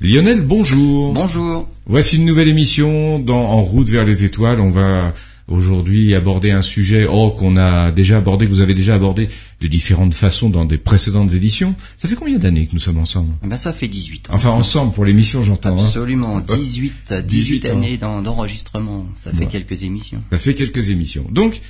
Lionel, bonjour. Bonjour. Voici une nouvelle émission dans En route vers les étoiles. On va aujourd'hui aborder un sujet oh, qu'on a déjà abordé, que vous avez déjà abordé de différentes façons dans des précédentes éditions. Ça fait combien d'années que nous sommes ensemble? Ben Ça fait 18 ans. Enfin ensemble pour l'émission j'entends. Hein. Absolument, 18, 18, années d'enregistrement. Ça fait quelques émissions. Ça fait quelques émissions. Donc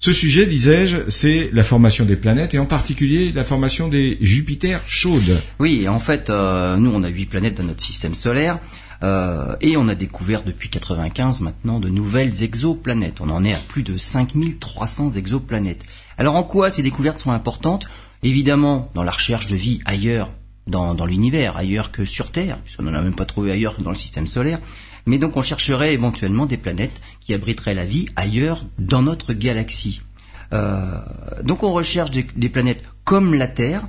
ce sujet, disais-je, c'est la formation des planètes et en particulier la formation des Jupiters chaudes. Oui, en fait, euh, nous on a huit planètes dans notre système solaire. Euh, et on a découvert depuis 95 maintenant de nouvelles exoplanètes. On en est à plus de 5300 exoplanètes. Alors en quoi ces découvertes sont importantes? Évidemment, dans la recherche de vie ailleurs dans, dans l'univers, ailleurs que sur Terre, puisqu'on n'en a même pas trouvé ailleurs que dans le système solaire. Mais donc on chercherait éventuellement des planètes qui abriteraient la vie ailleurs dans notre galaxie. Euh, donc on recherche des, planètes comme la Terre,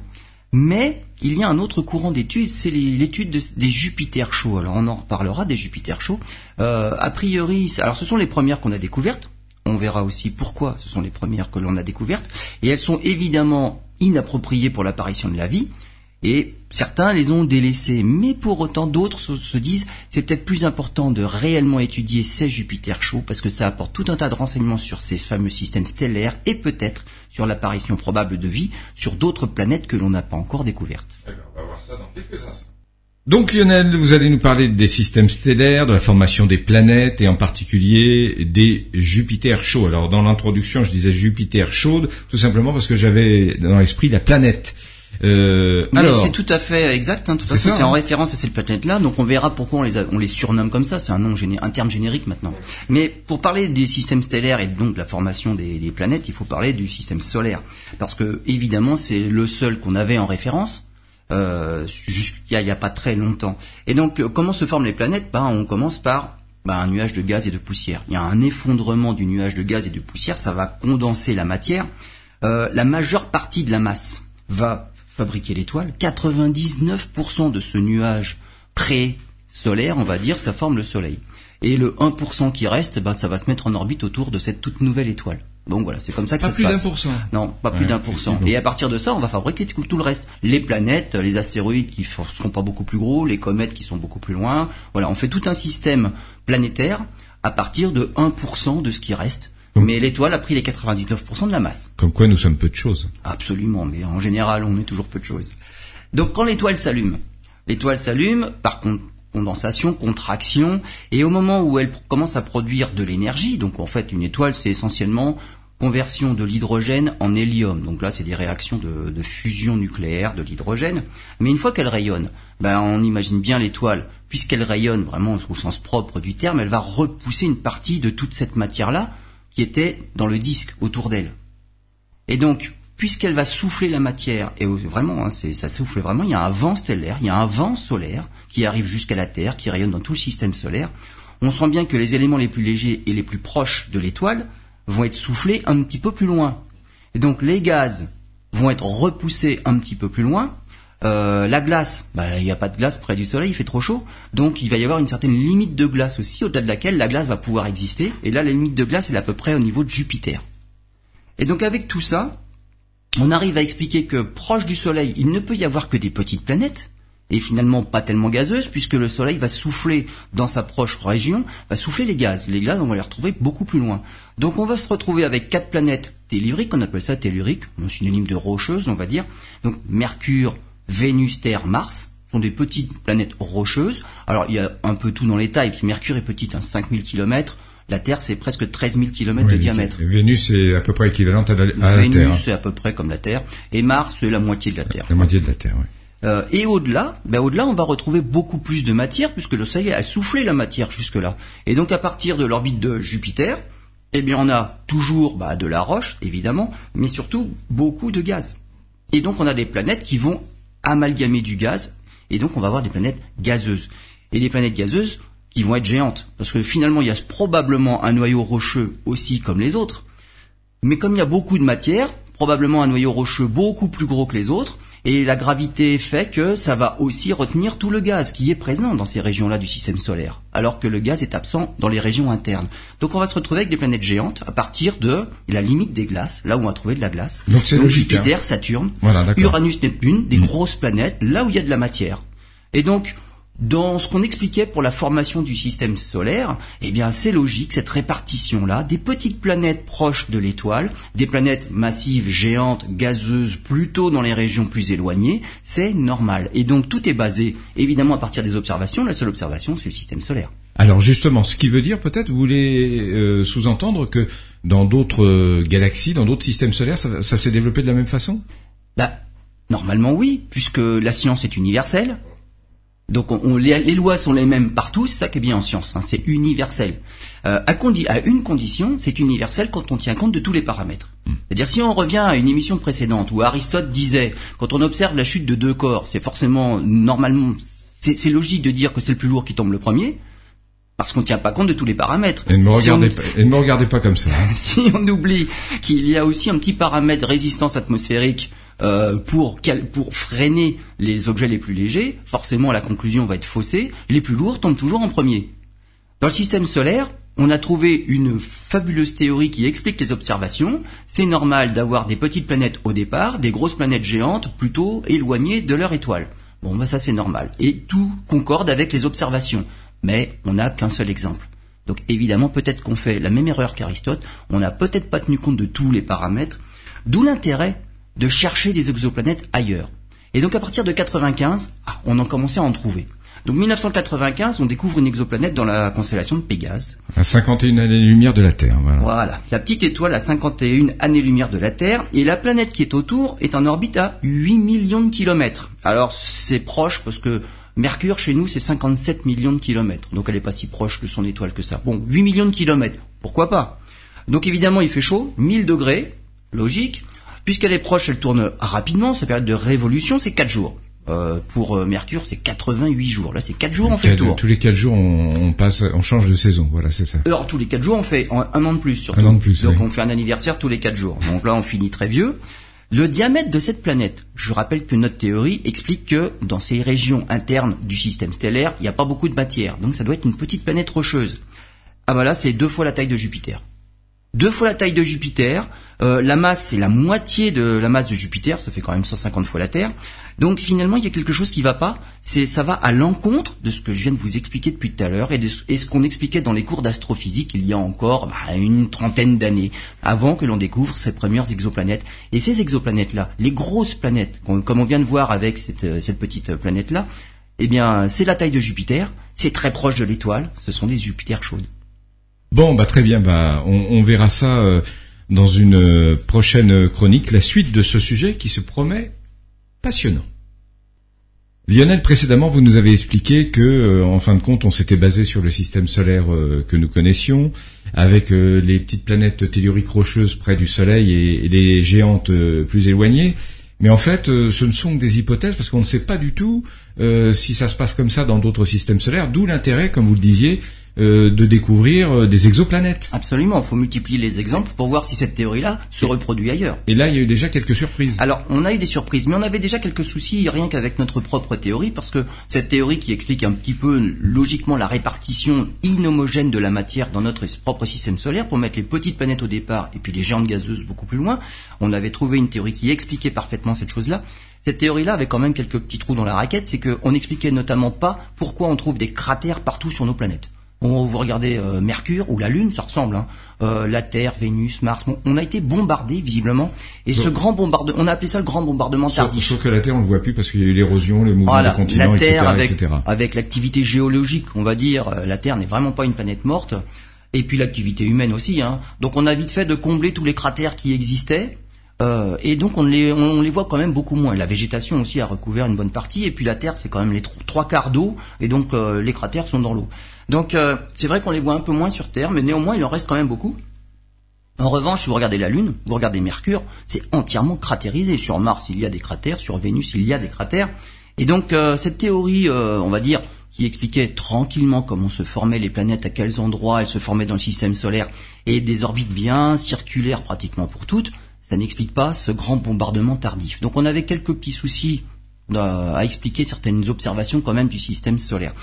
mais il y a un autre courant d'études, c'est l'étude des Jupiters chauds. Alors on en reparlera des Jupiters chauds. Euh, a priori, alors ce sont les premières qu'on a découvertes. On verra aussi pourquoi ce sont les premières que l'on a découvertes. Et elles sont évidemment inappropriées pour l'apparition de la vie. Et certains les ont délaissés, mais pour autant d'autres se, disent c'est peut-être plus important de réellement étudier ces Jupiters chauds parce que ça apporte tout un tas de renseignements sur ces fameux systèmes stellaires et peut-être sur l'apparition probable de vie sur d'autres planètes que l'on n'a pas encore découvertes. on va voir ça dans quelques instants. Donc Lionel, vous allez nous parler des systèmes stellaires, de la formation des planètes et en particulier des Jupiters chauds. Alors dans l'introduction, je disais Jupiter chaude tout simplement parce que j'avais dans l'esprit la planète. Euh, c'est tout à fait exact. Hein, c'est en hein. référence à cette planète-là. Donc on verra pourquoi on les, on les surnomme comme ça. C'est un nom, un terme générique maintenant. Mais pour parler des systèmes stellaires et donc de la formation des, des planètes, il faut parler du système solaire, parce que évidemment c'est le seul qu'on avait en référence. Euh, jusqu'il n'y a, pas très longtemps. Et donc, euh, comment se forment les planètes? Ben, On commence par ben, un nuage de gaz et de poussière. Il y a un effondrement du nuage de gaz et de poussière, ça va condenser la matière. Euh, la majeure partie de la masse va fabriquer l'étoile, 99% de ce nuage pré-solaire, on va dire, ça forme le Soleil. Et le 1% qui reste, bah, ça va se mettre en orbite autour de cette toute nouvelle étoile. Donc voilà, c'est comme ça que ça se passe. Pas plus d'un Non, pas plus d'un pour cent. Et à partir de ça, on va fabriquer tout le reste. Les planètes, les astéroïdes qui ne seront pas beaucoup plus gros, les comètes qui sont beaucoup plus loin. Voilà, on fait tout un système planétaire à partir de 1% de ce qui reste mais l'étoile a pris les 99% de la masse. Comme quoi nous sommes peu de choses. Absolument, mais en général on est toujours peu de choses. Donc quand l'étoile s'allume, l'étoile s'allume par condensation, contraction, et au moment où elle commence à produire de l'énergie, donc en fait une étoile c'est essentiellement conversion de l'hydrogène en hélium. Donc là, c'est des réactions de, de, fusion nucléaire de l'hydrogène. Mais une fois qu'elle rayonne, ben, on imagine bien l'étoile, puisqu'elle rayonne vraiment au sens propre du terme, elle va repousser une partie de toute cette matière-là qui était dans le disque autour d'elle. Et donc, puisqu'elle va souffler la matière, et vraiment, hein, ça souffle vraiment, il y a un vent stellaire, il y a un vent solaire qui arrive jusqu'à la Terre, qui rayonne dans tout le système solaire, on sent bien que les éléments les plus légers et les plus proches de l'étoile vont être soufflés un petit peu plus loin. Et donc les gaz vont être repoussés un petit peu plus loin, euh, la glace, bah, il n'y a pas de glace près du soleil, il fait trop chaud. Donc il va y avoir une certaine limite de glace aussi, au-delà de laquelle la glace va pouvoir exister. Et là, la limite de glace, elle est à peu près au niveau de Jupiter. Et donc avec tout ça, on arrive à expliquer que proche du soleil, il ne peut y avoir que des petites planètes, et finalement pas tellement gazeuses, puisque le soleil va souffler dans sa proche région, va souffler les gaz. Les gaz, on va les retrouver beaucoup plus loin. Donc on va se retrouver avec quatre planètes telluriques, on appelle ça tellurique, synonyme de rocheuse, on va dire. Donc Mercure, Vénus, Terre, Mars sont des petites planètes rocheuses. Alors il y a un peu tout dans les tailles, parce que Mercure est petite, hein, 5000 km. La Terre, c'est presque 13 000 km de diamètre. Vénus est à peu près équivalente à la, Terre. Vénus c'est à peu près comme la Terre. Et Mars, c'est la moitié de la Terre. La moitié de la Terre, oui. Euh, et au-delà, ben au-delà, on va retrouver beaucoup plus de matière, puisque le Soleil a soufflé la matière jusque-là. Et donc, à partir de l'orbite de Jupiter, eh bien, on a toujours bah, de la roche, évidemment, mais surtout beaucoup de gaz. Et donc, on a des planètes qui vont amalgamer du gaz, et donc on va avoir des planètes gazeuses. Et des planètes gazeuses qui vont être géantes, parce que finalement il y a probablement un noyau rocheux aussi comme les autres, mais comme il y a beaucoup de matière, probablement un noyau rocheux beaucoup plus gros que les autres, et la gravité fait que ça va aussi retenir tout le gaz qui est présent dans ces régions-là du système solaire, alors que le gaz est absent dans les régions internes. Donc on va se retrouver avec des planètes géantes à partir de la limite des glaces, là où on va trouver de la glace. Donc c'est Jupiter, Saturne, Uranus, Neptune, des mm. grosses planètes, là où il y a de la matière. Et donc, dans ce qu'on expliquait pour la formation du système solaire, eh bien c'est logique cette répartition-là, des petites planètes proches de l'étoile, des planètes massives, géantes, gazeuses, plutôt dans les régions plus éloignées, c'est normal. Et donc tout est basé évidemment à partir des observations, la seule observation c'est le système solaire. Alors justement, ce qui veut dire peut-être, vous voulez euh, sous-entendre que dans d'autres euh, galaxies, dans d'autres systèmes solaires, ça, ça s'est développé de la même façon? Bah, normalement oui, puisque la science est universelle, donc on, les, lois sont les mêmes partout, c'est ça qui est bien en science, hein, c'est universel. Euh, à, à, une condition, c'est universel quand on tient compte de tous les paramètres. Hmm. C'est-à-dire si on revient à une émission précédente où Aristote disait, quand on observe la chute de deux corps, c'est forcément normalement, c'est logique de dire que c'est le plus lourd qui tombe le premier, parce qu'on ne tient pas compte de tous les paramètres. Et ne me regardez, pas, ne me regardez pas comme ça. Hein. si on oublie qu'il y a aussi un petit paramètre résistance atmosphérique euh, pour, freiner les objets les plus légers, forcément la conclusion va être faussée, les plus lourds tombent toujours en premier. Dans le système solaire, on a trouvé une fabuleuse théorie qui explique les observations. C'est normal d'avoir des petites planètes au départ, des grosses planètes géantes plutôt éloignées de leur étoile. Bon, bah ça c'est normal. Et tout concorde avec les observations. Mais on n'a qu'un seul exemple. Donc évidemment, peut-être qu'on fait la même erreur qu'Aristote, on n'a peut-être pas tenu compte de tous les paramètres, d'où l'intérêt de chercher des exoplanètes ailleurs. Et donc à partir de 95, ah, on en commençait à en trouver. Donc 1995, on découvre une exoplanète dans la constellation de Pégase. À 51 années-lumière de la Terre. Voilà. voilà. La petite étoile à 51 années-lumière de la Terre. Et la planète qui est autour est en orbite à 8 millions de kilomètres. Alors c'est proche parce que Mercure chez nous c'est 57 millions de kilomètres. Donc elle n'est pas si proche de son étoile que ça. Bon, 8 millions de kilomètres. Pourquoi pas? Donc évidemment il fait chaud, 1000 degrés. Logique. Puisqu'elle est proche, elle tourne rapidement. Sa période de révolution, c'est 4 jours. Euh, pour euh, Mercure, c'est 88 jours. Là, c'est 4 jours, on fait le tour. Tous les 4 jours, on, passe, on change de saison. Voilà, c'est ça. Alors, tous les 4 jours, on fait un, an de plus, surtout. Un an de plus, Donc, on fait un anniversaire tous les 4 jours. Donc là, on finit très vieux. Le diamètre de cette planète, je rappelle que notre théorie explique que dans ces régions internes du système stellaire, il n'y a pas beaucoup de matière. Donc, ça doit être une petite planète rocheuse. Ah bah là, c'est deux fois la taille de Jupiter deux fois la taille de Jupiter. Euh, la masse, c'est la moitié de la masse de Jupiter, ça fait quand même 150 fois la Terre. Donc finalement, il y a quelque chose qui va pas. C'est ça va à l'encontre de ce que je viens de vous expliquer depuis tout à l'heure et, de, ce qu'on expliquait dans les cours d'astrophysique il y a encore bah, une trentaine d'années, avant que l'on découvre ces premières exoplanètes. Et ces exoplanètes-là, les grosses planètes, comme on vient de voir avec cette, cette petite planète-là, eh bien, c'est la taille de Jupiter, c'est très proche de l'étoile, ce sont des Jupiters chaudes. Bon, bah très bien, bah, on, verra ça euh, dans une euh, prochaine chronique, la suite de ce sujet qui se promet passionnant. Lionel, précédemment, vous nous avez expliqué que, euh, en fin de compte, on s'était basé sur le système solaire que nous connaissions, avec les petites planètes telluriques rocheuses près du Soleil et, les géantes plus éloignées. Mais en fait, ce ne sont que des hypothèses parce qu'on ne sait pas du tout si ça se passe comme ça dans d'autres systèmes solaires. D'où l'intérêt, comme vous le disiez, euh, de découvrir euh, des exoplanètes. Absolument, il faut multiplier les exemples pour voir si cette théorie-là se reproduit ailleurs. Et là, il y a eu déjà quelques surprises. Alors, on a eu des surprises, mais on avait déjà quelques soucis rien qu'avec notre propre théorie, parce que cette théorie qui explique un petit peu logiquement la répartition inhomogène de la matière dans notre propre système solaire, pour mettre les petites planètes au départ et puis les géantes gazeuses beaucoup plus loin, on avait trouvé une théorie qui expliquait parfaitement cette chose-là. Cette théorie-là avait quand même quelques petits trous dans la raquette, c'est qu'on n'expliquait notamment pas pourquoi on trouve des cratères partout sur nos planètes. On, vous regardez euh, Mercure ou la Lune, ça ressemble. Hein. Euh, la Terre, Vénus, Mars. on a été bombardé visiblement. Et ce grand bombardement, on a appelé ça le grand bombardement tardif. Sauf, que la Terre, on le voit plus parce qu'il y a eu l'érosion, le mouvement des continents, la Terre etc., avec, Avec l'activité géologique, on va dire, euh, la Terre n'est vraiment pas une planète morte. Et puis l'activité humaine aussi. Hein. Donc on a vite fait de combler tous les cratères qui existaient. Euh, et donc on les, on les voit quand même beaucoup moins. La végétation aussi a recouvert une bonne partie, et puis la Terre c'est quand même les trois quarts d'eau, et donc les cratères sont dans l'eau. Donc euh, c'est vrai qu'on les voit un peu moins sur Terre, mais néanmoins il en reste quand même beaucoup. En revanche, si vous regardez la Lune, vous regardez Mercure, c'est entièrement cratérisé. Sur Mars, il y a des cratères, sur Vénus, il y a des cratères. Et donc euh, cette théorie, euh, on va dire, qui expliquait tranquillement comment se formaient les planètes, à quels endroits elles se formaient dans le système solaire, et des orbites bien circulaires pratiquement pour toutes, ça n'explique pas ce grand bombardement tardif. Donc on avait quelques petits soucis à expliquer certaines observations quand même du système solaire.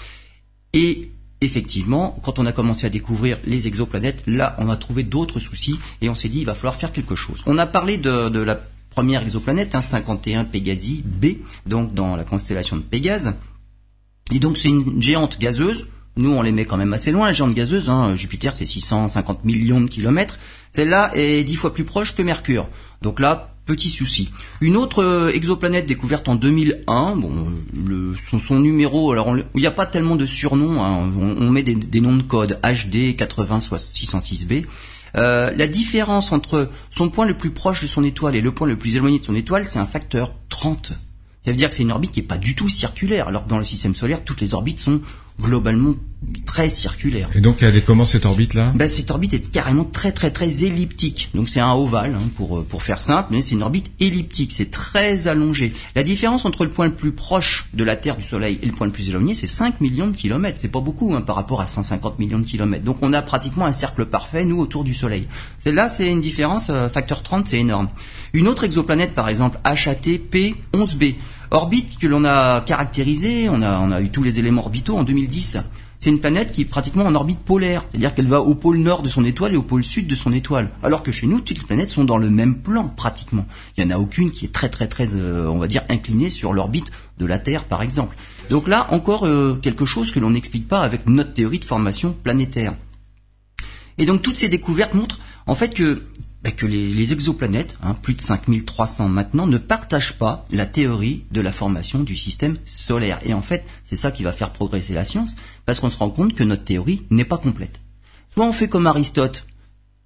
Et effectivement, quand on a commencé à découvrir les exoplanètes, là, on a trouvé d'autres soucis et on s'est dit, il va falloir faire quelque chose. On a parlé de, la première exoplanète, hein, 51 Pégasi B, donc dans la constellation de Pégase. Et donc c'est une géante gazeuse. Nous, on les met quand même assez loin, la géante gazeuse. Hein. Jupiter, c'est 650 millions de kilomètres. Celle-là est dix fois plus proche que Mercure. Donc là, petit souci. Une autre euh, exoplanète découverte en 2001, bon, le, son, numéro, alors il n'y a pas tellement de surnoms, hein. on, met des, noms de code HD 80 606b. Euh, la différence entre son point le plus proche de son étoile et le point le plus éloigné de son étoile, c'est un facteur 30. Ça veut dire que c'est une orbite qui n'est pas du tout circulaire, alors que dans le système solaire, toutes les orbites sont globalement très circulaire. Et donc elle est comment cette orbite là ben, Cette orbite est carrément très très très elliptique. Donc c'est un ovale hein, pour, pour faire simple, mais c'est une orbite elliptique, c'est très allongé. La différence entre le point le plus proche de la Terre du Soleil et le point le plus éloigné, c'est 5 millions de kilomètres. C'est pas beaucoup hein, par rapport à 150 millions de kilomètres. Donc on a pratiquement un cercle parfait, nous, autour du Soleil. Celle-là, c'est une différence, euh, facteur 30, c'est énorme. Une autre exoplanète, par exemple, HAT P11b, orbite que l'on a caractérisée, on a, a eu tous les éléments orbitaux en 2010 c'est une planète qui est pratiquement en orbite polaire, c'est-à-dire qu'elle va au pôle nord de son étoile et au pôle sud de son étoile. Alors que chez nous, toutes les planètes sont dans le même plan, pratiquement. Il n'y en a aucune qui est très très très, euh, on va dire, inclinée sur l'orbite de la Terre, par exemple. Donc là, encore euh, quelque chose que l'on n'explique pas avec notre théorie de formation planétaire. Et donc toutes ces découvertes montrent en fait que bah, que les, exoplanètes, hein, plus de 5300 maintenant, ne partagent pas la théorie de la formation du système solaire. Et en fait, c'est ça qui va faire progresser la science, parce qu'on se rend compte que notre théorie n'est pas complète. Soit on fait comme Aristote,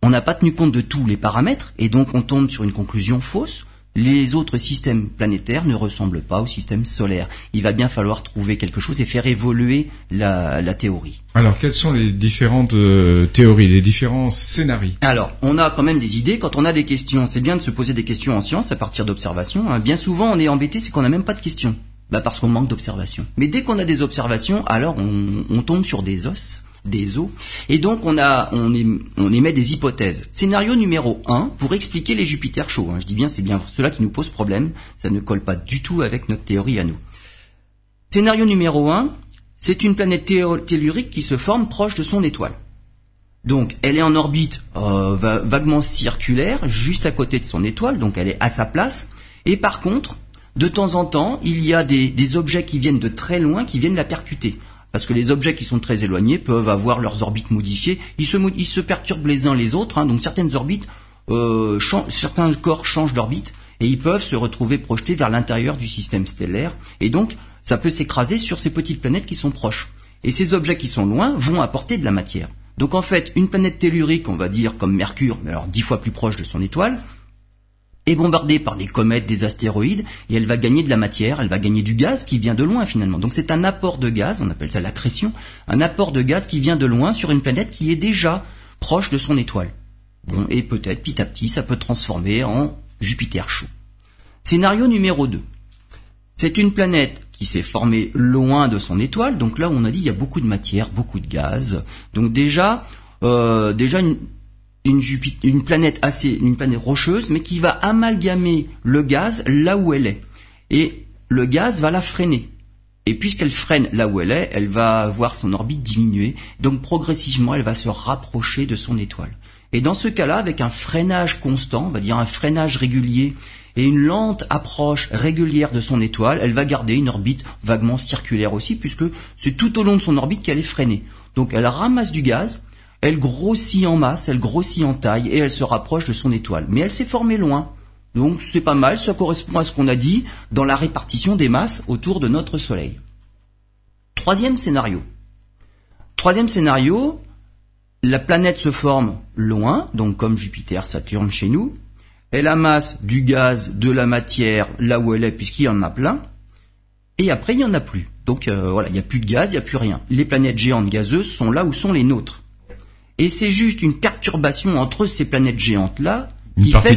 on n'a pas tenu compte de tous les paramètres, et donc on tombe sur une conclusion fausse, les autres systèmes planétaires ne ressemblent pas au système solaire. Il va bien falloir trouver quelque chose et faire évoluer la, théorie. Alors, quelles sont les différentes euh, théories, les différents scénarios? Alors, on a quand même des idées. Quand on a des questions, c'est bien de se poser des questions en science à partir d'observations. Hein. Bien souvent, on est embêté, c'est qu'on n'a même pas de questions. Bah parce qu'on manque d'observations. Mais dès qu'on a des observations, alors on tombe sur des os des eaux. Et donc on a, on, émet des hypothèses. Scénario numéro 1 pour expliquer les Jupiters chauds. Hein. Je dis bien, c'est bien cela qui nous pose problème. Ça ne colle pas du tout avec notre théorie à nous. Scénario numéro 1, c'est une planète tellurique qui se forme proche de son étoile. Donc elle est en orbite euh, vaguement circulaire, juste à côté de son étoile, donc elle est à sa place. Et par contre, de temps en temps, il y a des objets qui viennent de très loin qui viennent la percuter parce que les objets qui sont très éloignés peuvent avoir leurs orbites modifiées. Ils se, ils se perturbent les uns les autres, hein, donc certaines orbites, euh, certains corps changent d'orbite et ils peuvent se retrouver projetés vers l'intérieur du système stellaire. Et donc, ça peut s'écraser sur ces petites planètes qui sont proches. Et ces objets qui sont loin vont apporter de la matière. Donc en fait, une planète tellurique, on va dire comme Mercure, mais alors dix fois plus proche de son étoile, est bombardée par des comètes, des astéroïdes, et elle va gagner de la matière, elle va gagner du gaz qui vient de loin finalement. Donc c'est un apport de gaz, on appelle ça l'accrétion, un apport de gaz qui vient de loin sur une planète qui est déjà proche de son étoile. Bon, et peut-être petit à petit ça peut transformer en Jupiter chaud. Scénario numéro 2. C'est une planète qui s'est formée loin de son étoile, donc là on a dit il y a beaucoup de matière, beaucoup de gaz. Donc déjà, euh, déjà une, une, planète assez, une planète rocheuse, mais qui va amalgamer le gaz là où elle est. Et le gaz va la freiner. Et puisqu'elle freine là où elle est, elle va voir son orbite diminuer. Donc progressivement, elle va se rapprocher de son étoile. Et dans ce cas-là, avec un freinage constant, on va dire un freinage régulier, et une lente approche régulière de son étoile, elle va garder une orbite vaguement circulaire aussi, puisque c'est tout au long de son orbite qu'elle est freinée. Donc elle ramasse du gaz, elle grossit en masse, elle grossit en taille et elle se rapproche de son étoile. Mais elle s'est formée loin. Donc c'est pas mal, ça correspond à ce qu'on a dit dans la répartition des masses autour de notre Soleil. Troisième scénario. Troisième scénario, la planète se forme loin, donc comme Jupiter, Saturne chez nous. Elle amasse du gaz, de la matière là où elle est, puisqu'il y en a plein. Et après, il n'y en a plus. Donc euh, voilà, il n'y a plus de gaz, il n'y a plus rien. Les planètes géantes gazeuses sont là où sont les nôtres. Et c'est juste une perturbation entre ces planètes géantes-là qui fait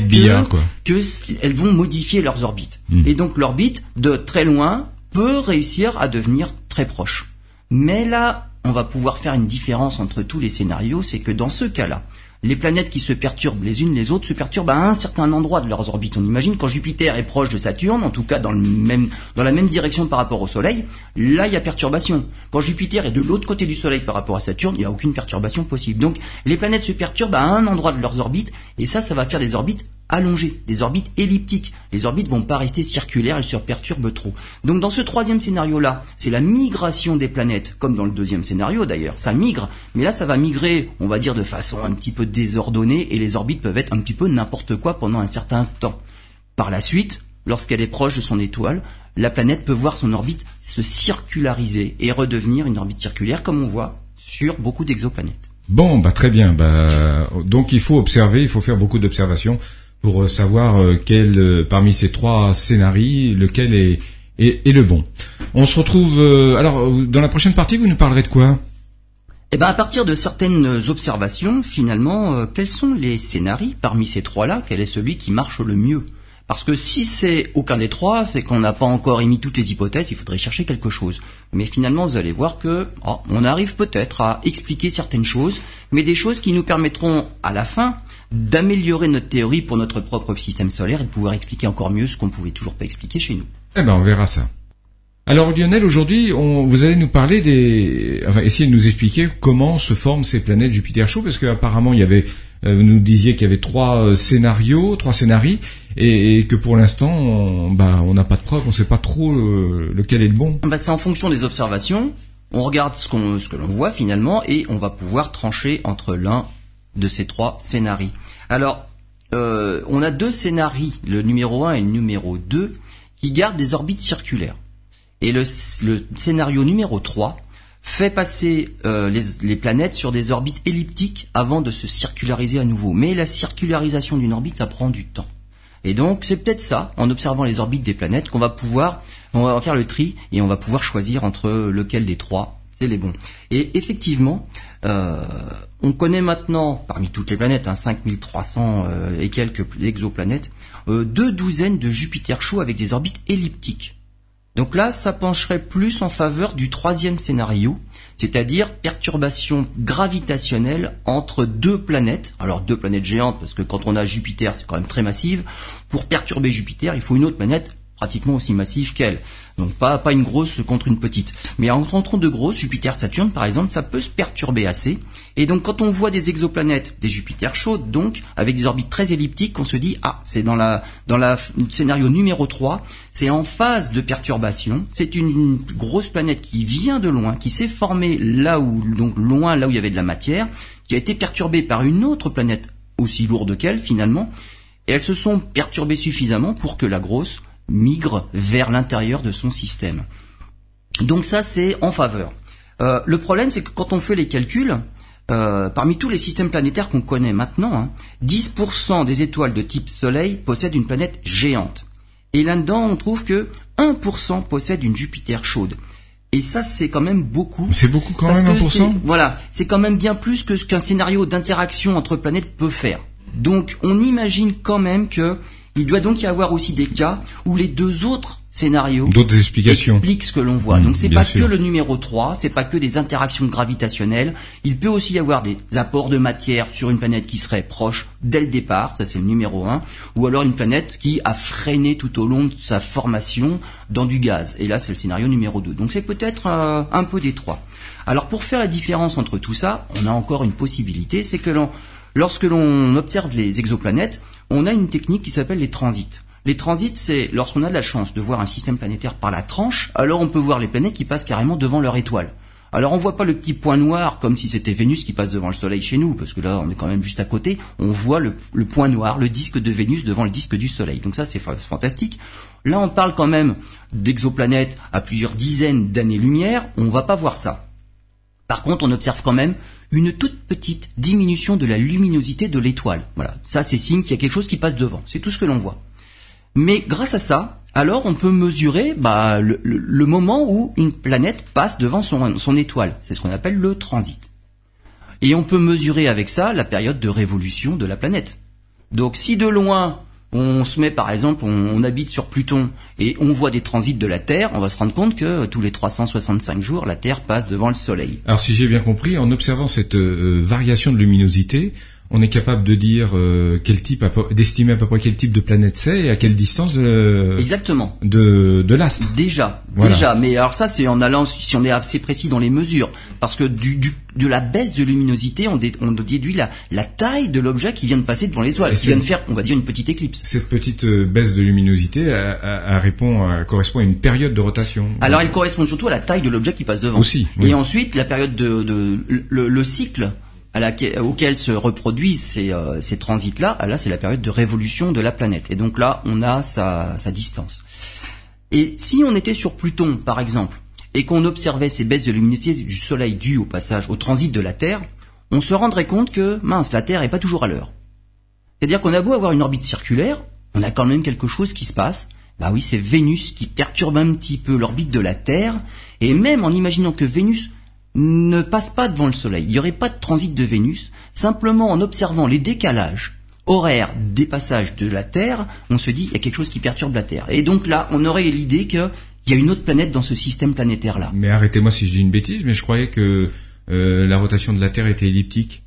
que, elles vont modifier leurs orbites. Hmm. Et donc l'orbite, de très loin, peut réussir à devenir très proche. Mais là, on va pouvoir faire une différence entre tous les scénarios, c'est que dans ce cas-là, les planètes qui se perturbent les unes les autres se perturbent à un certain endroit de leurs orbites. On imagine quand Jupiter est proche de Saturne, en tout cas dans, le même, dans la même direction par rapport au Soleil, là il y a perturbation. Quand Jupiter est de l'autre côté du Soleil par rapport à Saturne, il n'y a aucune perturbation possible. Donc les planètes se perturbent à un endroit de leurs orbites, et ça, ça va faire des orbites allongées, des orbites elliptiques. Les orbites vont pas rester circulaires, elles se perturbent trop. Donc dans ce troisième scénario-là, c'est la migration des planètes, comme dans le deuxième scénario d'ailleurs, ça migre, mais là ça va migrer, on va dire de façon un petit peu désordonnée, et les orbites peuvent être un petit peu n'importe quoi pendant un certain temps. Par la suite, lorsqu'elle est proche de son étoile, la planète peut voir son orbite se circulariser et redevenir une orbite circulaire comme on voit sur beaucoup d'exoplanètes. Bon, bah très bien. Bah, donc il faut observer, il faut faire beaucoup d'observations pour euh, savoir euh, quel euh, parmi ces trois scénarios, lequel est, est, le bon. On se retrouve. alors, dans la prochaine partie, vous nous parlerez de quoi? Eh ben, à partir de certaines observations, finalement, quels sont les scénarios parmi ces trois-là? Quel est celui qui marche le mieux? Parce que si c'est aucun des trois, c'est qu'on n'a pas encore émis toutes les hypothèses, il faudrait chercher quelque chose. Mais finalement, vous allez voir que oh, on arrive peut-être à expliquer certaines choses, mais des choses qui nous permettront à la fin d'améliorer notre théorie pour notre propre système solaire et de pouvoir expliquer encore mieux ce qu'on ne pouvait toujours pas expliquer chez nous. Eh ben, on verra ça. Alors Lionel, aujourd'hui, vous allez nous parler des, enfin, essayer de nous expliquer comment se forment ces planètes Jupiter chaud, parce qu'apparemment il y avait, euh, vous nous disiez qu'il y avait trois euh, scénarios, trois scénarios, et, que pour l'instant, on bah, on n'a pas de preuves, on ne sait pas trop euh, lequel est le bon. Bah, c'est en fonction des observations. On regarde ce, qu'on, ce que l'on voit finalement, et on va pouvoir trancher entre l'un de ces trois scénarios. Alors, on a deux scénarios, le numéro 1 et le numéro 2, qui gardent des orbites circulaires. Et le, scénario numéro 3 fait passer euh, les, planètes sur des orbites elliptiques avant de se circulariser à nouveau. Mais la circularisation d'une orbite, ça prend du temps. Et donc c'est peut-être ça, en observant les orbites des planètes, qu'on va pouvoir, faire le tri et on va pouvoir choisir entre lequel des trois c'est les bons. Et effectivement, euh, on connaît maintenant, parmi toutes les planètes, hein, 5300 euh, et quelques exoplanètes, deux douzaines de Jupiter chauds avec des orbites elliptiques. Donc là, ça pencherait plus en faveur du troisième scénario, c'est-à-dire perturbation gravitationnelle entre deux planètes. Alors deux planètes géantes, parce que quand on a Jupiter, c'est quand même très massive. Pour perturber Jupiter, il faut une autre planète pratiquement aussi massive qu'elle. Donc pas, pas une grosse contre une petite. Mais entre de grosses, Jupiter, Saturne par exemple, ça peut se perturber assez. Et donc quand on voit des exoplanètes, des Jupiter chaudes, donc avec des orbites très elliptiques, on se dit ah c'est dans la dans la scénario numéro 3, c'est en phase de perturbation. C'est une, grosse planète qui vient de loin, qui s'est formée là où donc loin là où il y avait de la matière, qui a été perturbée par une autre planète aussi lourde qu'elle finalement. Et elles se sont perturbées suffisamment pour que la grosse migre vers l'intérieur de son système. Donc ça, c'est en faveur. Euh, le problème, c'est que quand on fait les calculs, euh, parmi tous les systèmes planétaires qu'on connaît maintenant, 10% hein, des étoiles de type Soleil possèdent une planète géante. Et là-dedans, on trouve que 1% possède une Jupiter chaude. Et ça, c'est quand même beaucoup. C'est beaucoup quand même, 1% Voilà, c'est quand même bien plus que ce qu'un scénario d'interaction entre planètes peut faire. Donc, on imagine quand même que il doit donc y avoir aussi des cas où les deux autres scénarios d'autres explications expliquent ce que l'on voit. Mmh, donc c'est pas que le numéro 3, c'est pas que des interactions gravitationnelles, il peut aussi y avoir des apports de matière sur une planète qui serait proche dès le départ, ça c'est le numéro 1, ou alors une planète qui a freiné tout au long de sa formation dans du gaz. Et là c'est le scénario numéro 2. Donc c'est peut-être euh, un peu des trois. Alors pour faire la différence entre tout ça, on a encore une possibilité, c'est que l'on Lorsque l'on observe les exoplanètes, on a une technique qui s'appelle les transits. Les transits, c'est lorsqu'on a de la chance de voir un système planétaire par la tranche, alors on peut voir les planètes qui passent carrément devant leur étoile. Alors on voit pas le petit point noir comme si c'était Vénus qui passe devant le Soleil chez nous, parce que là on est quand même juste à côté. On voit le, point noir, le disque de Vénus devant le disque du Soleil. Donc ça c'est fantastique. Là on parle quand même d'exoplanètes à plusieurs dizaines d'années-lumière. On va pas voir ça. Par contre, on observe quand même une toute petite diminution de la luminosité de l'étoile. Voilà, ça c'est signe qu'il y a quelque chose qui passe devant. C'est tout ce que l'on voit. Mais grâce à ça, alors on peut mesurer bah, le, moment où une planète passe devant son, son étoile. C'est ce qu'on appelle le transit. Et on peut mesurer avec ça la période de révolution de la planète. Donc si de loin on se met par exemple, on, habite sur Pluton et on voit des transits de la Terre, on va se rendre compte que tous les 365 jours, la Terre passe devant le Soleil. Alors si j'ai bien compris, en observant cette euh, variation de luminosité, on est capable de dire euh, quel type, d'estimer à peu près quel type de planète c'est et à quelle distance euh, exactement de, de l'astre. Déjà, déjà. Mais alors ça, c'est en allant, si on est assez précis dans les mesures, parce que du, du de la baisse de luminosité, on, on déduit la, la taille de l'objet qui vient de passer devant l'étoile, qui vient de faire, on va dire, une petite éclipse. Cette petite euh, baisse de luminosité elle, répond, correspond à une période de rotation. Alors, elle correspond surtout à la taille de l'objet qui passe devant. Aussi. Et ensuite, la période de, de le, le cycle à laquelle, auquel se reproduisent ces, euh, ces transits-là, ah, là c'est la période de révolution de la planète. Et donc là, on a sa, sa distance. Et si on était sur Pluton, par exemple, et qu'on observait ces baisses de luminosité du Soleil dues au passage, au transit de la Terre, on se rendrait compte que, mince, la Terre est pas toujours à l'heure. C'est-à-dire qu'on a beau avoir une orbite circulaire, on a quand même quelque chose qui se passe. Bah oui, c'est Vénus qui perturbe un petit peu l'orbite de la Terre, et même en imaginant que Vénus ne passe pas devant le Soleil. Il n'y aurait pas de transit de Vénus. Simplement en observant les décalages horaires des passages de la Terre, on se dit il y a quelque chose qui perturbe la Terre. Et donc là, on aurait l'idée qu'il y a une autre planète dans ce système planétaire-là. Mais arrêtez-moi si je dis une bêtise, mais je croyais que euh, la rotation de la Terre était elliptique.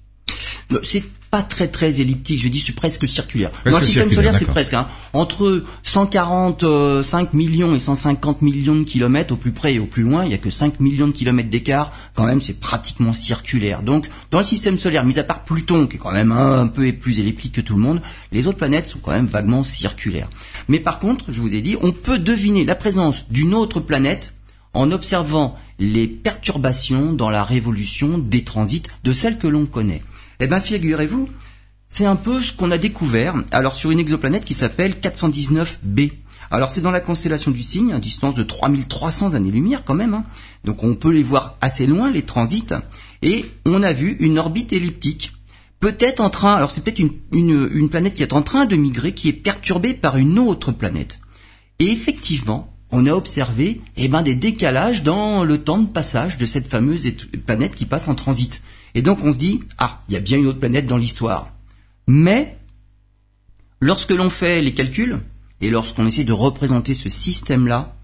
Euh, c'est pas très très elliptique, je dis c'est presque circulaire. Dans le système solaire, c'est presque hein, entre 145 millions et 150 millions de kilomètres au plus près et au plus loin, il y a que 5 millions de kilomètres d'écart. Quand même, c'est pratiquement circulaire. Donc, dans le système solaire, mis à part Pluton, qui est quand même un peu plus elliptique que tout le monde, les autres planètes sont quand même vaguement circulaires. Mais par contre, je vous ai dit, on peut deviner la présence d'une autre planète en observant les perturbations dans la révolution des transits de celles que l'on connaît. Eh bien, figurez-vous, c'est un peu ce qu'on a découvert alors sur une exoplanète qui s'appelle 419b. Alors c'est dans la constellation du Cygne, à distance de 3300 années-lumière quand même. Hein. Donc on peut les voir assez loin, les transits. Et on a vu une orbite elliptique. Peut-être en train, alors c'est peut-être une, une, planète qui est en train de migrer, qui est perturbée par une autre planète. Et effectivement, on a observé eh ben, des décalages dans le temps de passage de cette fameuse planète qui passe en transit. Et donc on se dit, ah, il y a bien une autre planète dans l'histoire. Mais, lorsque l'on fait les calculs, et lorsqu'on essaie de représenter ce système-là,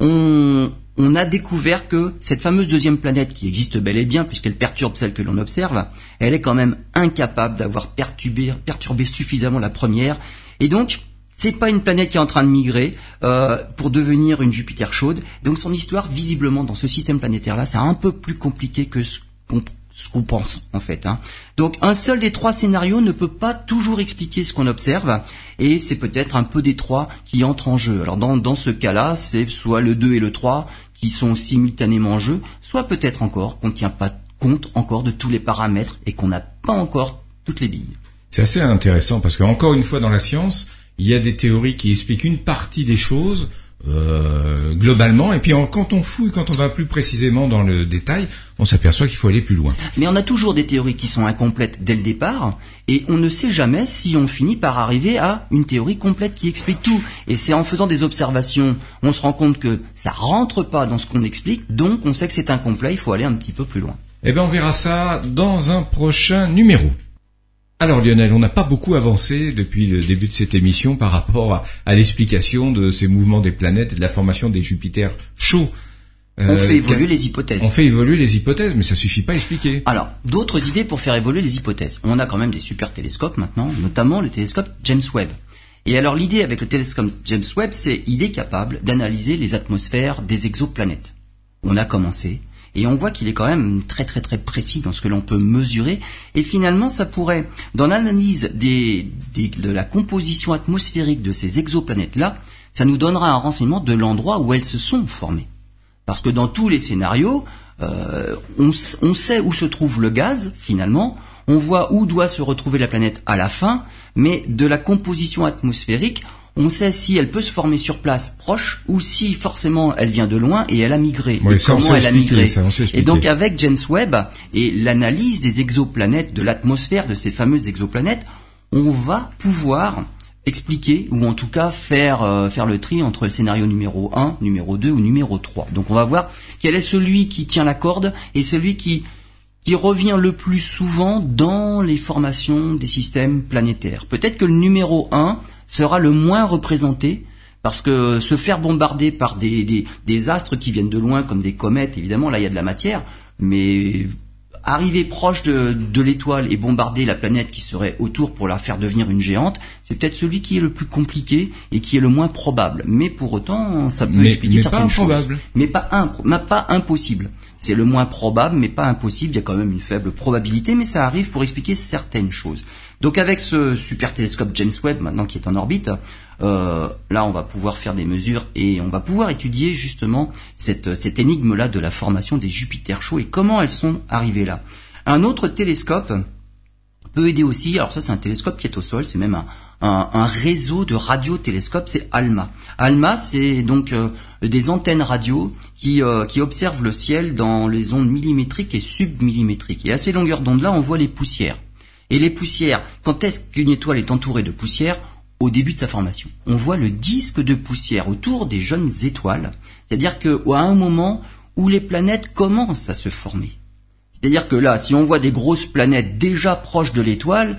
on, a découvert que cette fameuse deuxième planète, qui existe bel et bien puisqu'elle perturbe celle que l'on observe, elle est quand même incapable d'avoir perturbé, perturbé suffisamment la première. Et donc, c'est pas une planète qui est en train de migrer euh, pour devenir une Jupiter chaude. Donc son histoire, visiblement, dans ce système planétaire-là, c'est un peu plus compliqué que ce qu'on ce qu'on pense en fait. Hein. Donc un seul des trois scénarios ne peut pas toujours expliquer ce qu'on observe et c'est peut-être un peu des trois qui entrent en jeu. Alors dans, dans ce cas-là, c'est soit le 2 et le 3 qui sont simultanément en jeu, soit peut-être encore qu'on ne tient pas compte encore de tous les paramètres et qu'on n'a pas encore toutes les billes. C'est assez intéressant parce qu'encore une fois dans la science, il y a des théories qui expliquent une partie des choses, euh, globalement. Et puis quand on fouille, quand on va plus précisément dans le détail, on s'aperçoit qu'il faut aller plus loin. Mais on a toujours des théories qui sont incomplètes dès le départ, et on ne sait jamais si on finit par arriver à une théorie complète qui explique tout. Et c'est en faisant des observations, on se rend compte que ça rentre pas dans ce qu'on explique, donc on sait que c'est incomplet, il faut aller un petit peu plus loin. Eh bien, on verra ça dans un prochain numéro. Alors Lionel, on n'a pas beaucoup avancé depuis le début de cette émission par rapport à, l'explication de ces mouvements des planètes et de la formation des Jupiters chauds. on euh, fait évoluer les hypothèses. On fait évoluer les hypothèses, mais ça suffit pas à expliquer. Alors, d'autres idées pour faire évoluer les hypothèses. On a quand même des super télescopes maintenant, notamment le télescope James Webb. Et alors l'idée avec le télescope James Webb, c'est il est capable d'analyser les atmosphères des exoplanètes. On a commencé, et on voit qu'il est quand même très très très précis dans ce que l'on peut mesurer. Et finalement, ça pourrait, dans l'analyse de la composition atmosphérique de ces exoplanètes-là, ça nous donnera un renseignement de l'endroit où elles se sont formées. Parce que dans tous les scénarios, euh, on, on sait où se trouve le gaz, finalement, on voit où doit se retrouver la planète à la fin, mais de la composition atmosphérique, on sait si elle peut se former sur place proche ou si forcément elle vient de loin et elle a migré. comment elle a migré. et donc avec James Webb et l'analyse des exoplanètes, de l'atmosphère de ces fameuses exoplanètes, on va pouvoir expliquer ou en tout cas faire euh, faire le tri entre le scénario numéro 1, numéro 2 ou numéro 3. Donc on va voir quel est celui qui tient la corde et celui qui qui revient le plus souvent dans les formations des systèmes planétaires. Peut-être que le numéro 1 sera le moins représenté parce que se faire bombarder par des, des, astres qui viennent de loin comme des comètes, évidemment, là il y a de la matière, mais arriver proche de, de l'étoile et bombarder la planète qui serait autour pour la faire devenir une géante, c'est peut-être celui qui est le plus compliqué et qui est le moins probable. Mais pour autant, ça peut expliquer mais certaines pas choses. improbable. Mais pas, impro- pas impossible. C'est le moins probable, mais pas impossible. Il y a quand même une faible probabilité, mais ça arrive pour expliquer certaines choses. Donc avec ce super télescope James Webb maintenant qui est en orbite, euh, là on va pouvoir faire des mesures et on va pouvoir étudier justement cette, cette énigme-là de la formation des Jupiters chauds et comment elles sont arrivées là. Un autre télescope peut aider aussi, alors ça c'est un télescope qui est au sol, c'est même un, un, un réseau de radiotélescopes, c'est ALMA. ALMA c'est donc euh, des antennes radio qui, euh, qui observent le ciel dans les ondes millimétriques et submillimétriques. Et à ces longueurs d'onde là on voit les poussières. Et les poussières, quand est-ce qu'une étoile est entourée de poussière Au début de sa formation. On voit le disque de poussière autour des jeunes étoiles. C'est-à-dire qu'à un moment où les planètes commencent à se former. C'est-à-dire que là, si on voit des grosses planètes déjà proches de l'étoile,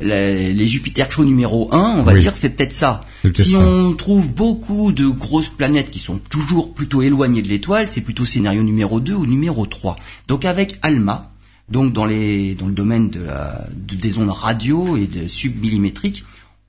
les, les Jupiter chauds numéro 1, on va Oui. dire c'est peut-être ça. Si ça. on trouve beaucoup de grosses planètes qui sont toujours plutôt éloignées de l'étoile, c'est plutôt scénario numéro 2 ou numéro 3. Donc avec ALMA, donc dans, les, dans le domaine de la, de- des ondes radio et de submillimétriques,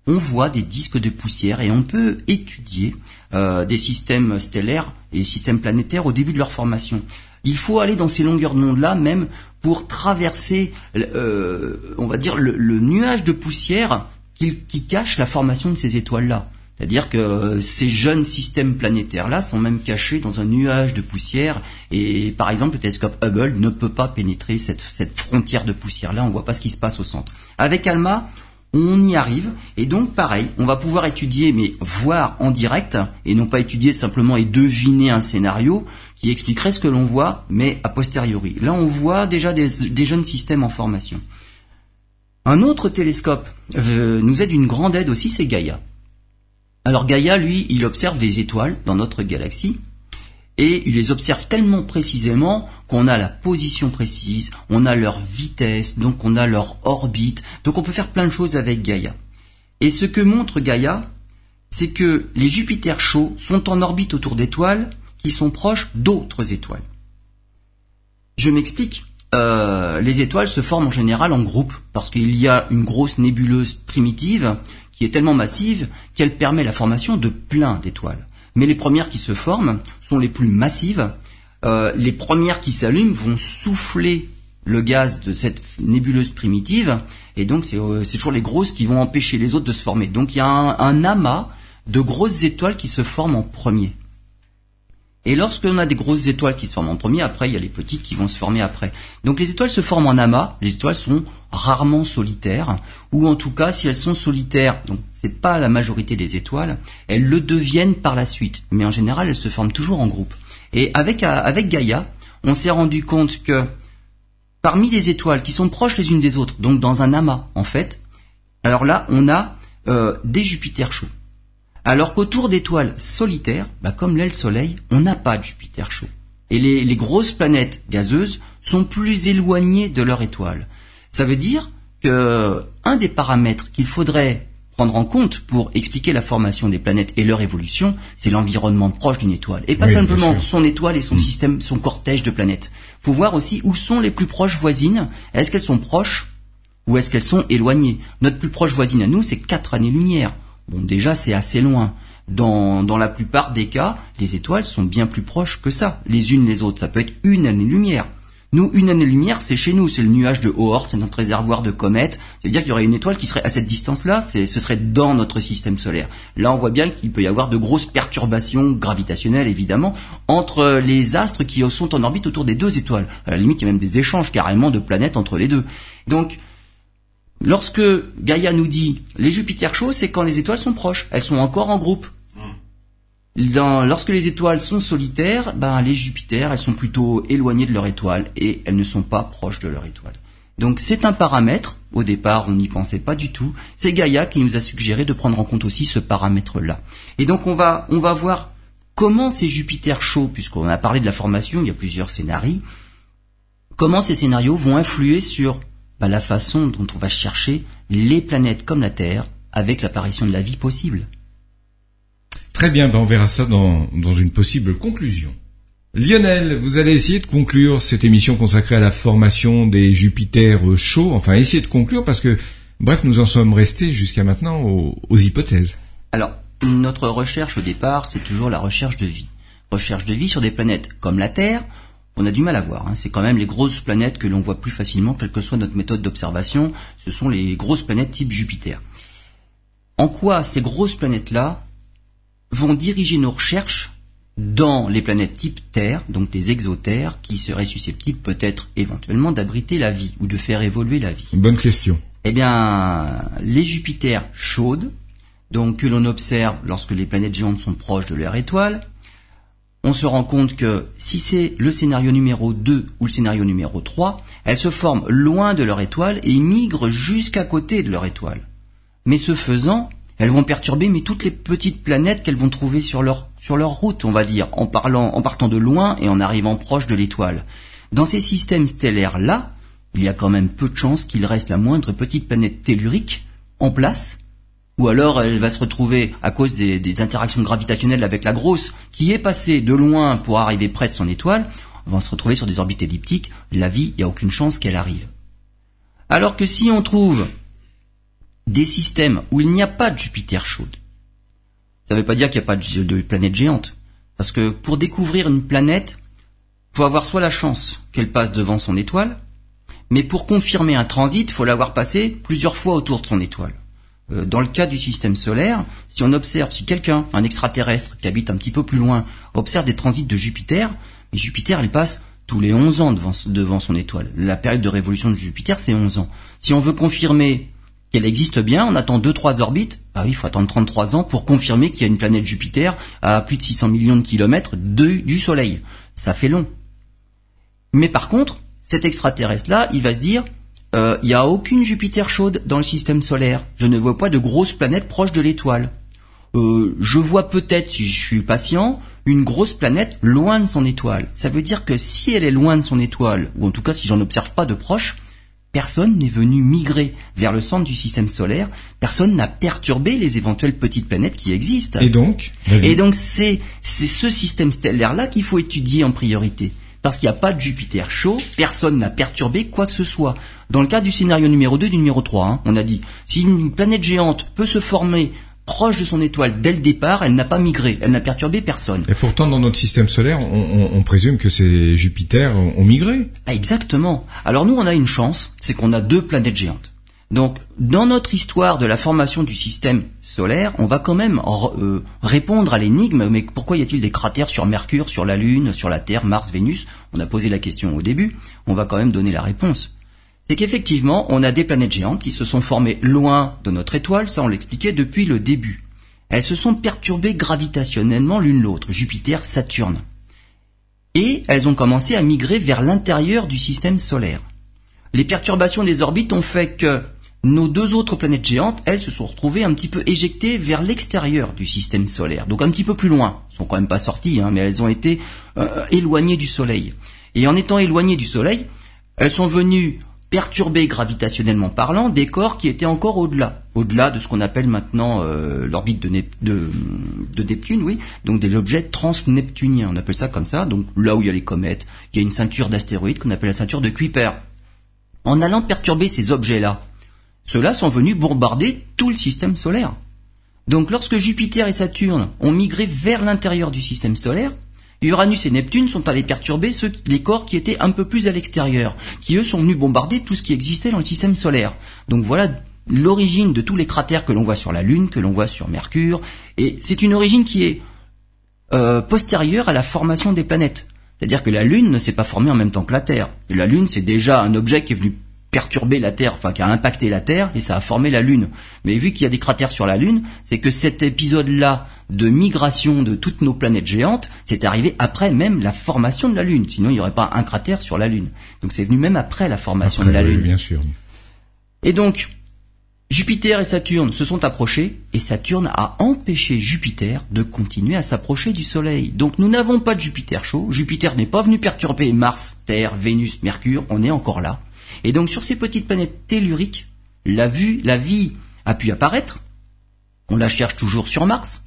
on voit des disques de poussière et on peut étudier euh, des systèmes stellaires et des systèmes planétaires au début de leur formation. Il faut aller dans ces longueurs d'onde-là même pour traverser, euh, on va dire, le, nuage de poussière qui, cache la formation de ces étoiles-là. C'est-à-dire que euh, ces jeunes systèmes planétaires-là sont même cachés dans un nuage de poussière et par exemple le télescope Hubble ne peut pas pénétrer cette, cette frontière de poussière-là, on voit pas ce qui se passe au centre. Avec ALMA, on y arrive et donc pareil, on va pouvoir étudier mais voir en direct et non pas étudier simplement et deviner un scénario qui expliquerait ce que l'on voit mais a posteriori. Là on voit déjà des, jeunes systèmes en formation. Un autre télescope euh, nous aide une grande aide aussi, c'est Gaïa. Alors Gaïa, lui, il observe des étoiles dans notre galaxie et il les observe tellement précisément qu'on a la position précise, on a leur vitesse, donc on a leur orbite, donc on peut faire plein de choses avec Gaïa. Et ce que montre Gaïa, c'est que les Jupiters chauds sont en orbite autour d'étoiles qui sont proches d'autres étoiles. Je m'explique. Euh, les étoiles se forment en général en groupe parce qu'il y a une grosse nébuleuse primitive qui est tellement massive qu'elle permet la formation de plein d'étoiles. Mais les premières qui se forment sont les plus massives. Euh, les premières qui s'allument vont souffler le gaz de cette nébuleuse primitive et donc c'est euh, toujours les grosses qui vont empêcher les autres de se former. Donc il y a un amas de grosses étoiles qui se forment en premier. Et lorsqu'on a des grosses étoiles qui se forment en premier, après il y a les petites qui vont se former après. Donc les étoiles se forment en amas, les étoiles sont rarement solitaires, ou en tout cas si elles sont solitaires, donc c'est pas la majorité des étoiles, elles le deviennent par la suite. Mais en général elles se forment toujours en groupe. Et avec, euh, avec Gaïa, on s'est rendu compte que parmi des étoiles qui sont proches les unes des autres, donc dans un amas en fait, alors là on a euh, des Jupiters chauds. Alors qu'autour d'étoiles solitaires, bah comme l'est le Soleil, on n'a pas de Jupiter chaud. Et les, les grosses planètes gazeuses sont plus éloignées de leur étoile. Ça veut dire que un des paramètres qu'il faudrait prendre en compte pour expliquer la formation des planètes et leur évolution, c'est l'environnement proche d'une étoile. Et pas Oui, simplement son étoile et son système, son cortège de planètes. Faut voir aussi où sont les plus proches voisines. Est-ce qu'elles sont proches ou est-ce qu'elles sont éloignées? Notre plus proche voisine à nous, c'est 4 années-lumière. Bon, déjà, c'est assez loin. Dans, dans la plupart des cas, les étoiles sont bien plus proches que ça, les unes les autres. Ça peut être une année-lumière. Nous, une année-lumière, c'est chez nous, c'est le nuage de Oort, c'est notre réservoir de comètes. C'est-à-dire qu'il y aurait une étoile qui serait à cette distance-là, ce serait dans notre système solaire. Là, on voit bien qu'il peut y avoir de grosses perturbations gravitationnelles, évidemment, entre les astres qui sont en orbite autour des deux étoiles. À la limite, il y a même des échanges carrément de planètes entre les deux. Donc, Lorsque Gaïa nous dit les Jupiters chauds, c'est quand les étoiles sont proches, elles sont encore en groupe. Dans- lorsque les étoiles sont solitaires, ben les Jupiters, elles sont plutôt éloignées de leur étoile et elles ne sont pas proches de leur étoile. Donc c'est un paramètre. Au départ, on n'y pensait pas du tout. C'est Gaïa qui nous a suggéré de prendre en compte aussi ce paramètre-là. Et donc on va on va voir comment ces Jupiters chauds, puisqu'on a parlé de la formation, il y a plusieurs scénarios, comment ces scénarios vont influer sur bah, la façon dont on va chercher les planètes comme la Terre avec l'apparition de la vie possible. Très bien, ben on verra ça dans, dans une possible conclusion. Lionel, vous allez essayer de conclure cette émission consacrée à la formation des Jupiters chauds. Enfin, essayer de conclure parce que, bref, nous en sommes restés jusqu'à maintenant aux, hypothèses. Alors, notre recherche au départ, c'est toujours la recherche de vie. Recherche de vie sur des planètes comme la Terre, on a du mal à voir. Hein. C'est quand même les grosses planètes que l'on voit plus facilement, quelle que soit notre méthode d'observation. Ce sont les grosses planètes type Jupiter. En quoi ces grosses planètes-là vont diriger nos recherches dans les planètes type Terre, donc des exotères, qui seraient susceptibles peut-être éventuellement d'abriter la vie ou de faire évoluer la vie? Bonne question. Eh bien, les Jupiters chaudes, donc que l'on observe lorsque les planètes géantes sont proches de leur étoile, on se rend compte que si c'est le scénario numéro 2 ou le scénario numéro 3, elles se forment loin de leur étoile et migrent jusqu'à côté de leur étoile. Mais ce faisant, elles vont perturber toutes les petites planètes qu'elles vont trouver sur leur sur leur route, on va dire, en en partant de loin et en arrivant proche de l'étoile. Dans ces systèmes stellaires là, il y a quand même peu de chances qu'il reste la moindre petite planète tellurique en place ou alors elle va se retrouver à cause des, interactions gravitationnelles avec la grosse qui est passée de loin pour arriver près de son étoile, on va se retrouver sur des orbites elliptiques, la vie, il n'y a aucune chance qu'elle arrive. Alors que si on trouve des systèmes où il n'y a pas de Jupiter chaude. Ça ne veut pas dire qu'il n'y a pas de, planète géante. Parce que pour découvrir une planète, il faut avoir soit la chance qu'elle passe devant son étoile, mais pour confirmer un transit, il faut l'avoir passé plusieurs fois autour de son étoile. Euh, dans le cas du système solaire, si on observe, si quelqu'un, un extraterrestre qui habite un petit peu plus loin, observe des transits de Jupiter, mais Jupiter, il passe tous les 11 ans devant, son étoile. La période de révolution de Jupiter, c'est 11 ans. Si on veut confirmer qu'elle existe bien, on attend 2-3 orbites, ah oui, il faut attendre 33 ans pour confirmer qu'il y a une planète Jupiter à plus de 600 millions de kilomètres du Soleil. Ça fait long. Mais par contre, cet extraterrestre-là, il va se dire, euh, il n'y a aucune Jupiter chaude dans le système solaire. Je ne vois pas de grosses planètes proches de l'étoile. Euh, je vois peut-être, si je suis patient, une grosse planète loin de son étoile. Ça veut dire que si elle est loin de son étoile, ou en tout cas si j'en observe pas de proche, Personne n'est venu migrer vers le centre du système solaire, personne n'a perturbé les éventuelles petites planètes qui existent. Et donc Et donc c'est c'est ce système stellaire-là qu'il faut étudier en priorité. Parce qu'il n'y a pas de Jupiter chaud, personne n'a perturbé quoi que ce soit. Dans le cas du scénario numéro 2 du numéro 3, hein, on a dit, si une planète géante peut se former proche de son étoile dès le départ, elle n'a pas migré, elle n'a perturbé personne. Et pourtant, dans notre système solaire, on, présume que ces Jupiter ont, migré. Ah, exactement. Alors nous, on a une chance, c'est qu'on a deux planètes géantes. Donc, dans notre histoire de la formation du système solaire, on va quand même euh, répondre à l'énigme, mais pourquoi y a-t-il des cratères sur Mercure, sur la Lune, sur la Terre, Mars, Vénus? On a posé la question au début, on va quand même donner la réponse c'est qu'effectivement, on a des planètes géantes qui se sont formées loin de notre étoile, ça on l'expliquait depuis le début. Elles se sont perturbées gravitationnellement l'une l'autre, Jupiter, Saturne. Et elles ont commencé à migrer vers l'intérieur du système solaire. Les perturbations des orbites ont fait que nos deux autres planètes géantes, elles se sont retrouvées un petit peu éjectées vers l'extérieur du système solaire, donc un petit peu plus loin. Elles sont quand même pas sorties, hein, mais elles ont été euh, éloignées du Soleil. Et en étant éloignées du Soleil, elles sont venues perturber gravitationnellement parlant des corps qui étaient encore au-delà, au-delà de ce qu'on appelle maintenant euh, l'orbite de, de, Neptune, oui, donc des objets transneptuniens, on appelle ça comme ça, donc là où il y a les comètes, il y a une ceinture d'astéroïdes qu'on appelle la ceinture de Kuiper. En allant perturber ces objets-là, ceux-là sont venus bombarder tout le système solaire. Donc lorsque Jupiter et Saturne ont migré vers l'intérieur du système solaire, Uranus et Neptune sont allés perturber ceux, les corps qui étaient un peu plus à l'extérieur, qui eux sont venus bombarder tout ce qui existait dans le système solaire. Donc voilà l'origine de tous les cratères que l'on voit sur la Lune, que l'on voit sur Mercure, et c'est une origine qui est euh, postérieure à la formation des planètes. C'est-à-dire que la Lune ne s'est pas formée en même temps que la Terre. la Lune, c'est déjà un objet qui est venu perturber la Terre, enfin qui a impacté la Terre, et ça a formé la Lune. Mais vu qu'il y a des cratères sur la Lune, c'est que cet épisode-là de migration de toutes nos planètes géantes, c'est arrivé après même la formation de la Lune. Sinon, il n'y aurait pas un cratère sur la Lune. Donc c'est venu même après la formation de la Lune. Bien sûr. Et donc, Jupiter et Saturne se sont approchés, et Saturne a empêché Jupiter de continuer à s'approcher du Soleil. Donc nous n'avons pas de Jupiter chaud, Jupiter n'est pas venu perturber Mars, Terre, Vénus, Mercure, on est encore là. Et donc sur ces petites planètes telluriques, la, vue, la vie a pu apparaître. On la cherche toujours sur Mars.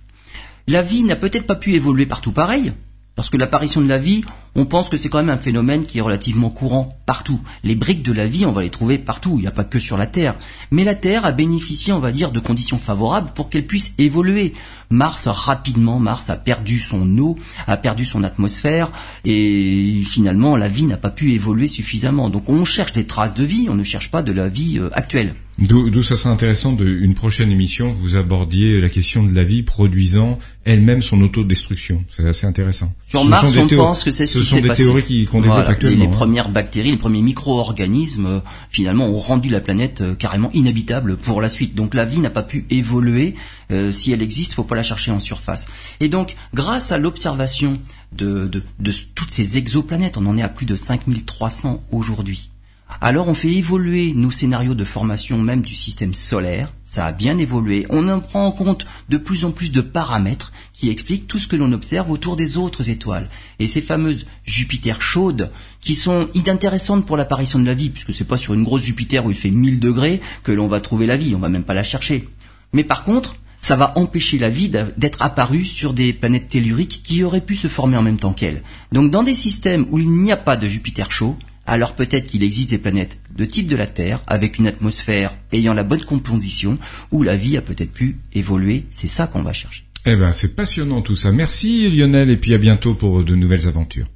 La vie n'a peut-être pas pu évoluer partout pareil. Parce que l'apparition de la vie, on pense que c'est quand même un phénomène qui est relativement courant partout. Les briques de la vie, on va les trouver partout, il n'y a pas que sur la Terre. Mais la Terre a bénéficié, on va dire, de conditions favorables pour qu'elle puisse évoluer. Mars, rapidement, Mars a perdu son eau, a perdu son atmosphère, et finalement, la vie n'a pas pu évoluer suffisamment. Donc on cherche des traces de vie, on ne cherche pas de la vie euh, actuelle. D'où ça serait intéressant d'une prochaine émission que vous abordiez la question de la vie produisant elle-même son autodestruction. C'est assez intéressant. Sur Mars, on pense que c'est ce. Ce sont des théories qu'on développe actuellement. Les, hein. premières bactéries, les premiers micro-organismes, euh, finalement, ont rendu la planète euh, carrément inhabitable pour la suite. Donc la vie n'a pas pu évoluer. Euh, si elle existe, faut pas la chercher en surface. Et donc, grâce à l'observation de, de, de toutes ces exoplanètes, on en est à plus de 5300 aujourd'hui alors on fait évoluer nos scénarios de formation même du système solaire, ça a bien évolué, on en prend en compte de plus en plus de paramètres qui expliquent tout ce que l'on observe autour des autres étoiles. Et ces fameuses Jupiter chaudes, qui sont inintéressantes pour l'apparition de la vie, puisque c'est pas sur une grosse Jupiter où il fait 1000 degrés que l'on va trouver la vie, on va même pas la chercher. Mais par contre, ça va empêcher la vie d'être apparue sur des planètes telluriques qui auraient pu se former en même temps qu'elle. Donc dans des systèmes où il n'y a pas de Jupiter chaud, alors peut-être qu'il existe des planètes de type de la Terre, avec une atmosphère ayant la bonne composition, où la vie a peut-être pu évoluer. C'est ça qu'on va chercher. Eh ben, c'est passionnant tout ça. Merci Lionel, et puis à bientôt pour de nouvelles aventures.